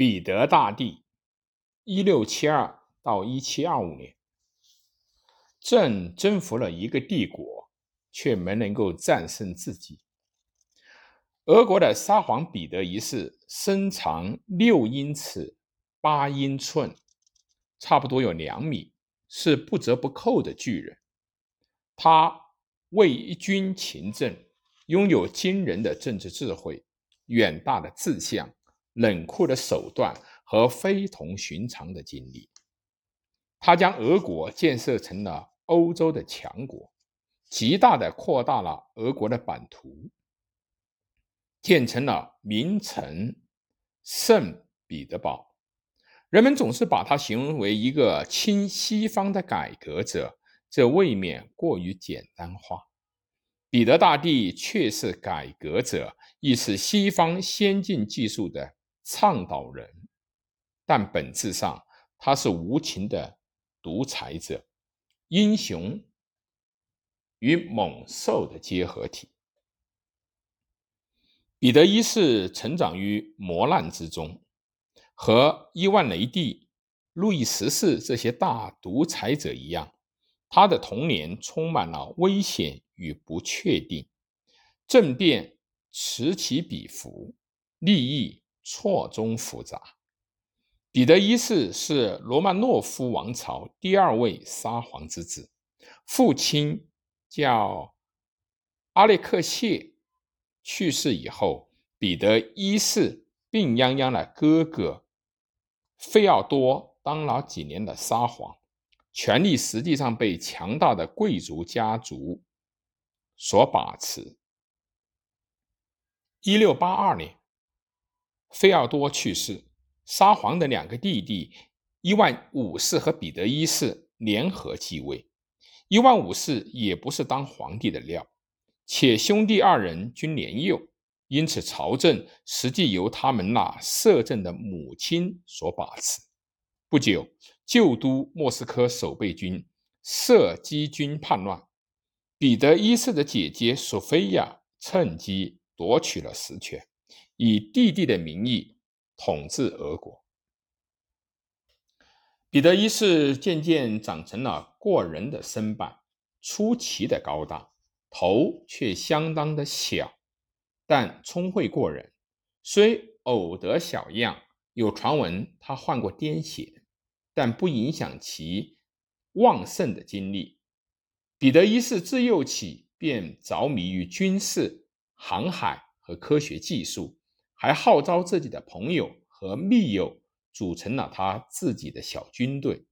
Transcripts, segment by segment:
彼得大帝，一六七二到一七二五年，朕征服了一个帝国，却没能够战胜自己。俄国的沙皇彼得一世身长六英尺八英寸，差不多有两米，是不折不扣的巨人。他为军勤政，拥有惊人的政治智慧、远大的志向。冷酷的手段和非同寻常的经历，他将俄国建设成了欧洲的强国，极大的扩大了俄国的版图，建成了名城圣彼得堡。人们总是把他形容为一个亲西方的改革者，这未免过于简单化。彼得大帝却是改革者，亦是西方先进技术的。倡导人，但本质上他是无情的独裁者，英雄与猛兽的结合体。彼得一世成长于磨难之中，和伊万雷帝、路易十四这些大独裁者一样，他的童年充满了危险与不确定，政变此起彼伏，利益。错综复杂。彼得一世是罗曼诺夫王朝第二位沙皇之子，父亲叫阿列克谢。去世以后，彼得一世病殃殃的哥哥费奥多当了几年的沙皇，权力实际上被强大的贵族家族所把持。一六八二年。费奥多去世，沙皇的两个弟弟伊万五世和彼得一世联合继位。伊万五世也不是当皇帝的料，且兄弟二人均年幼，因此朝政实际由他们那摄政的母亲所把持。不久，旧都莫斯科守备军射击军叛乱，彼得一世的姐姐索菲亚趁机夺取了实权。以弟弟的名义统治俄国，彼得一世渐渐长成了过人的身板，出奇的高大，头却相当的小，但聪慧过人。虽偶得小样，有传闻他患过癫痫，但不影响其旺盛的精力。彼得一世自幼起便着迷于军事、航海和科学技术。还号召自己的朋友和密友，组成了他自己的小军队。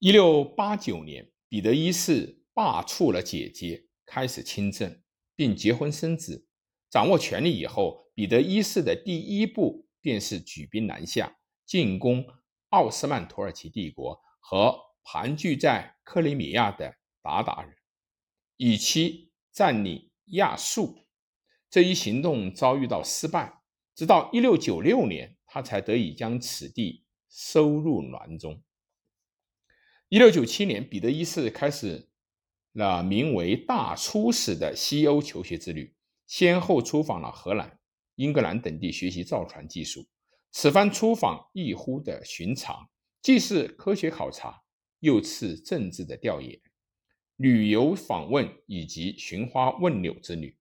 一六八九年，彼得一世罢黜了姐姐，开始亲政，并结婚生子。掌握权力以后，彼得一世的第一步便是举兵南下，进攻奥斯曼土耳其帝国和盘踞在克里米亚的鞑靼人，以期占领亚述。这一行动遭遇到失败，直到一六九六年，他才得以将此地收入囊中。一六九七年，彼得一世开始了名为“大出使”的西欧求学之旅，先后出访了荷兰、英格兰等地，学习造船技术。此番出访异乎的寻常，既是科学考察，又是政治的调研、旅游访问以及寻花问柳之旅。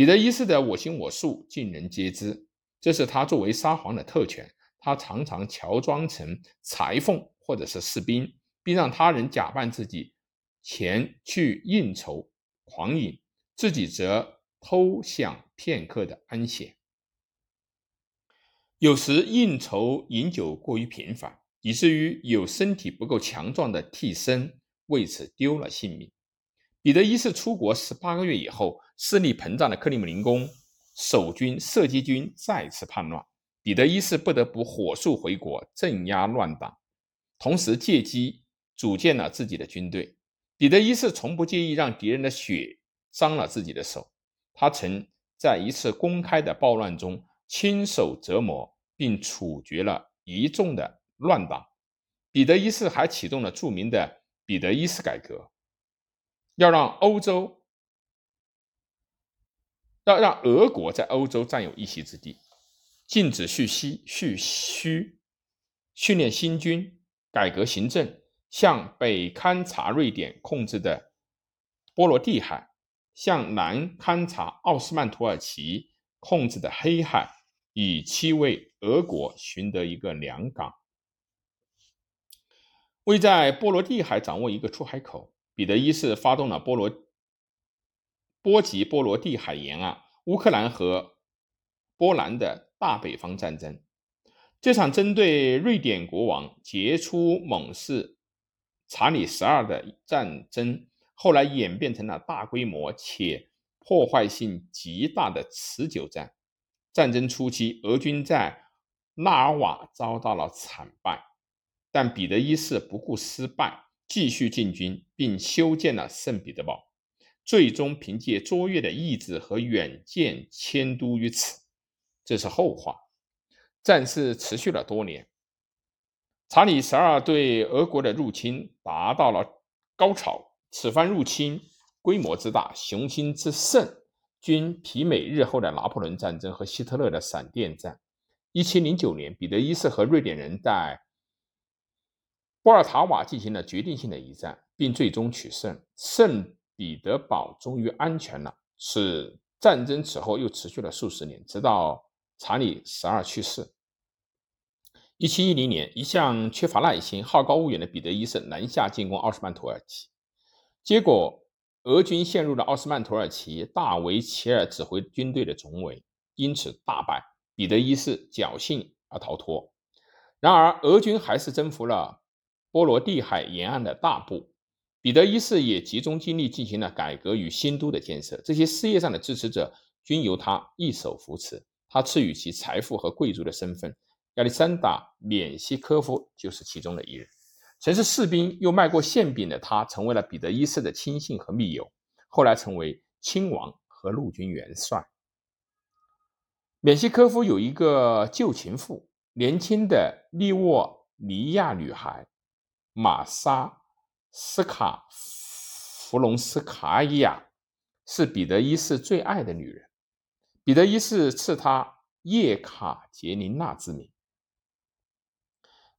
彼得一世的我行我素，尽人皆知，这是他作为沙皇的特权。他常常乔装成裁缝或者是士兵，并让他人假扮自己前去应酬狂饮，自己则偷享片刻的安闲。有时应酬饮酒过于频繁，以至于有身体不够强壮的替身为此丢了性命。彼得一世出国十八个月以后，势力膨胀的克里姆林宫守军射击军再次叛乱，彼得一世不得不火速回国镇压乱党，同时借机组建了自己的军队。彼得一世从不介意让敌人的血脏了自己的手，他曾在一次公开的暴乱中亲手折磨并处决了一众的乱党。彼得一世还启动了著名的彼得一世改革。要让欧洲，要让俄国在欧洲占有一席之地。禁止蓄息、蓄虚，训练新军，改革行政，向北勘察瑞典控制的波罗的海，向南勘察奥斯曼土耳其控制的黑海，以期为俄国寻得一个良港。为在波罗的海掌握一个出海口，彼得一世发动了波罗波及波罗的海沿岸、乌克兰和波兰的大北方战争。这场针对瑞典国王杰出猛士查理十二的战争，后来演变成了大规模且破坏性极大的持久战。战争初期，俄军在纳尔瓦遭到了惨败。但彼得一世不顾失败，继续进军，并修建了圣彼得堡，最终凭借卓越的意志和远见迁都于此。这是后话。战事持续了多年，查理十二对俄国的入侵达到了高潮。此番入侵规模之大，雄心之盛，均媲美日后的拿破仑战争和希特勒的闪电战。一七零九年，彼得一世和瑞典人在波尔塔瓦进行了决定性的一战，并最终取胜。圣彼得堡终于安全了。此战争此后又持续了数十年，直到查理十二去世。一七一零年，一向缺乏耐心、好高骛远的彼得一世南下进攻奥斯曼土耳其，结果俄军陷入了奥斯曼土耳其大维齐尔指挥军队的重围，因此大败。彼得一世侥幸而逃脱。然而，俄军还是征服了。波罗的海沿岸的大部，彼得一世也集中精力进行了改革与新都的建设。这些事业上的支持者均由他一手扶持。他赐予其财富和贵族的身份。亚历山大·缅西科夫就是其中的一人。曾是士兵又卖过馅饼的他，成为了彼得一世的亲信和密友。后来成为亲王和陆军元帅。缅西科夫有一个旧情妇，年轻的利沃尼亚女孩。玛莎斯卡弗隆斯卡伊亚是彼得一世最爱的女人。彼得一世赐她叶卡捷琳娜之名。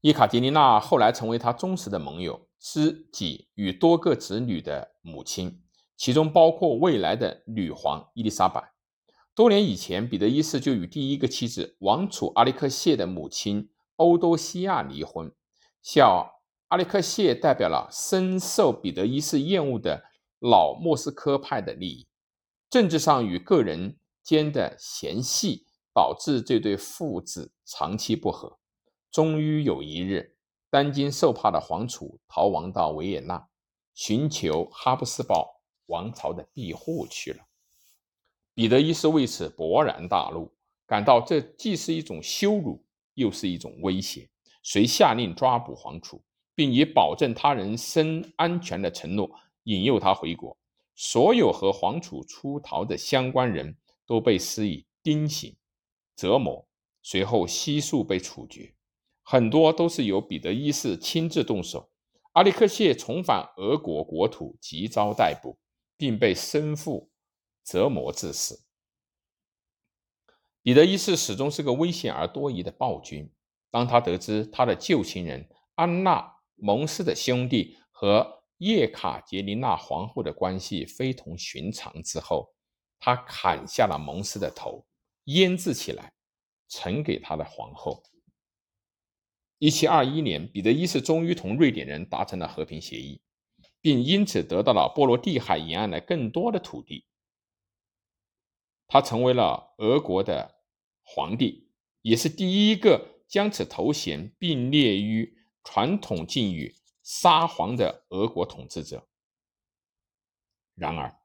叶卡捷琳娜后来成为他忠实的盟友、知己与多个子女的母亲，其中包括未来的女皇伊丽莎白。多年以前，彼得一世就与第一个妻子王储阿历克谢的母亲欧多西亚离婚。小阿历克谢代表了深受彼得一世厌恶的老莫斯科派的利益，政治上与个人间的嫌隙导致这对父子长期不和。终于有一日，担惊受怕的皇储逃亡到维也纳，寻求哈布斯堡王朝的庇护去了。彼得一世为此勃然大怒，感到这既是一种羞辱，又是一种威胁，遂下令抓捕皇储。并以保证他人身安全的承诺引诱他回国。所有和皇储出逃的相关人都被施以钉刑、折磨，随后悉数被处决。很多都是由彼得一世亲自动手。阿历克谢重返俄国国土即遭逮捕，并被生父折磨致死。彼得一世始终是个危险而多疑的暴君。当他得知他的旧情人安娜。蒙斯的兄弟和叶卡捷琳娜皇后的关系非同寻常之后，他砍下了蒙斯的头，腌制起来，呈给他的皇后。一七二一年，彼得一世终于同瑞典人达成了和平协议，并因此得到了波罗的海沿岸的更多的土地。他成为了俄国的皇帝，也是第一个将此头衔并列于。传统禁语“沙皇”的俄国统治者。然而，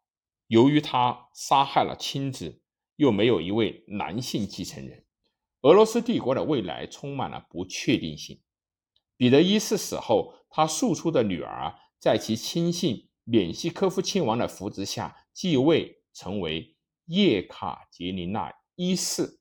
由于他杀害了亲子，又没有一位男性继承人，俄罗斯帝国的未来充满了不确定性。彼得一世死后，他庶出的女儿在其亲信缅西科夫亲王的扶植下继位，成为叶卡捷琳娜一世。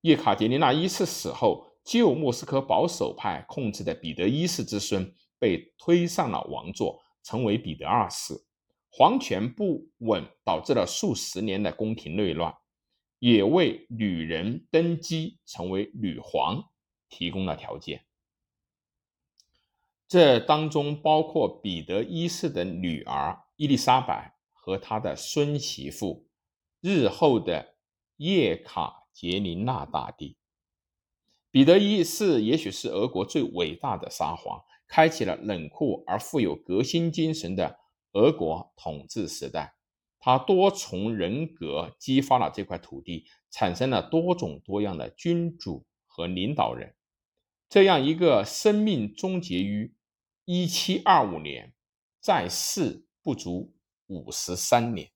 叶卡捷琳娜一世死后。旧莫斯科保守派控制的彼得一世之孙被推上了王座，成为彼得二世。皇权不稳导致了数十年的宫廷内乱。也为女人登基成为女皇提供了条件。这当中包括彼得一世的女儿伊丽莎白和他的孙媳妇，日后的叶卡捷琳娜大帝。彼得一世也许是俄国最伟大的沙皇，开启了冷酷而富有革新精神的俄国统治时代。他多重人格激发了这块土地，产生了多种多样的君主和领导人。这样一个生命终结于一七二五年，在世不足五十三年。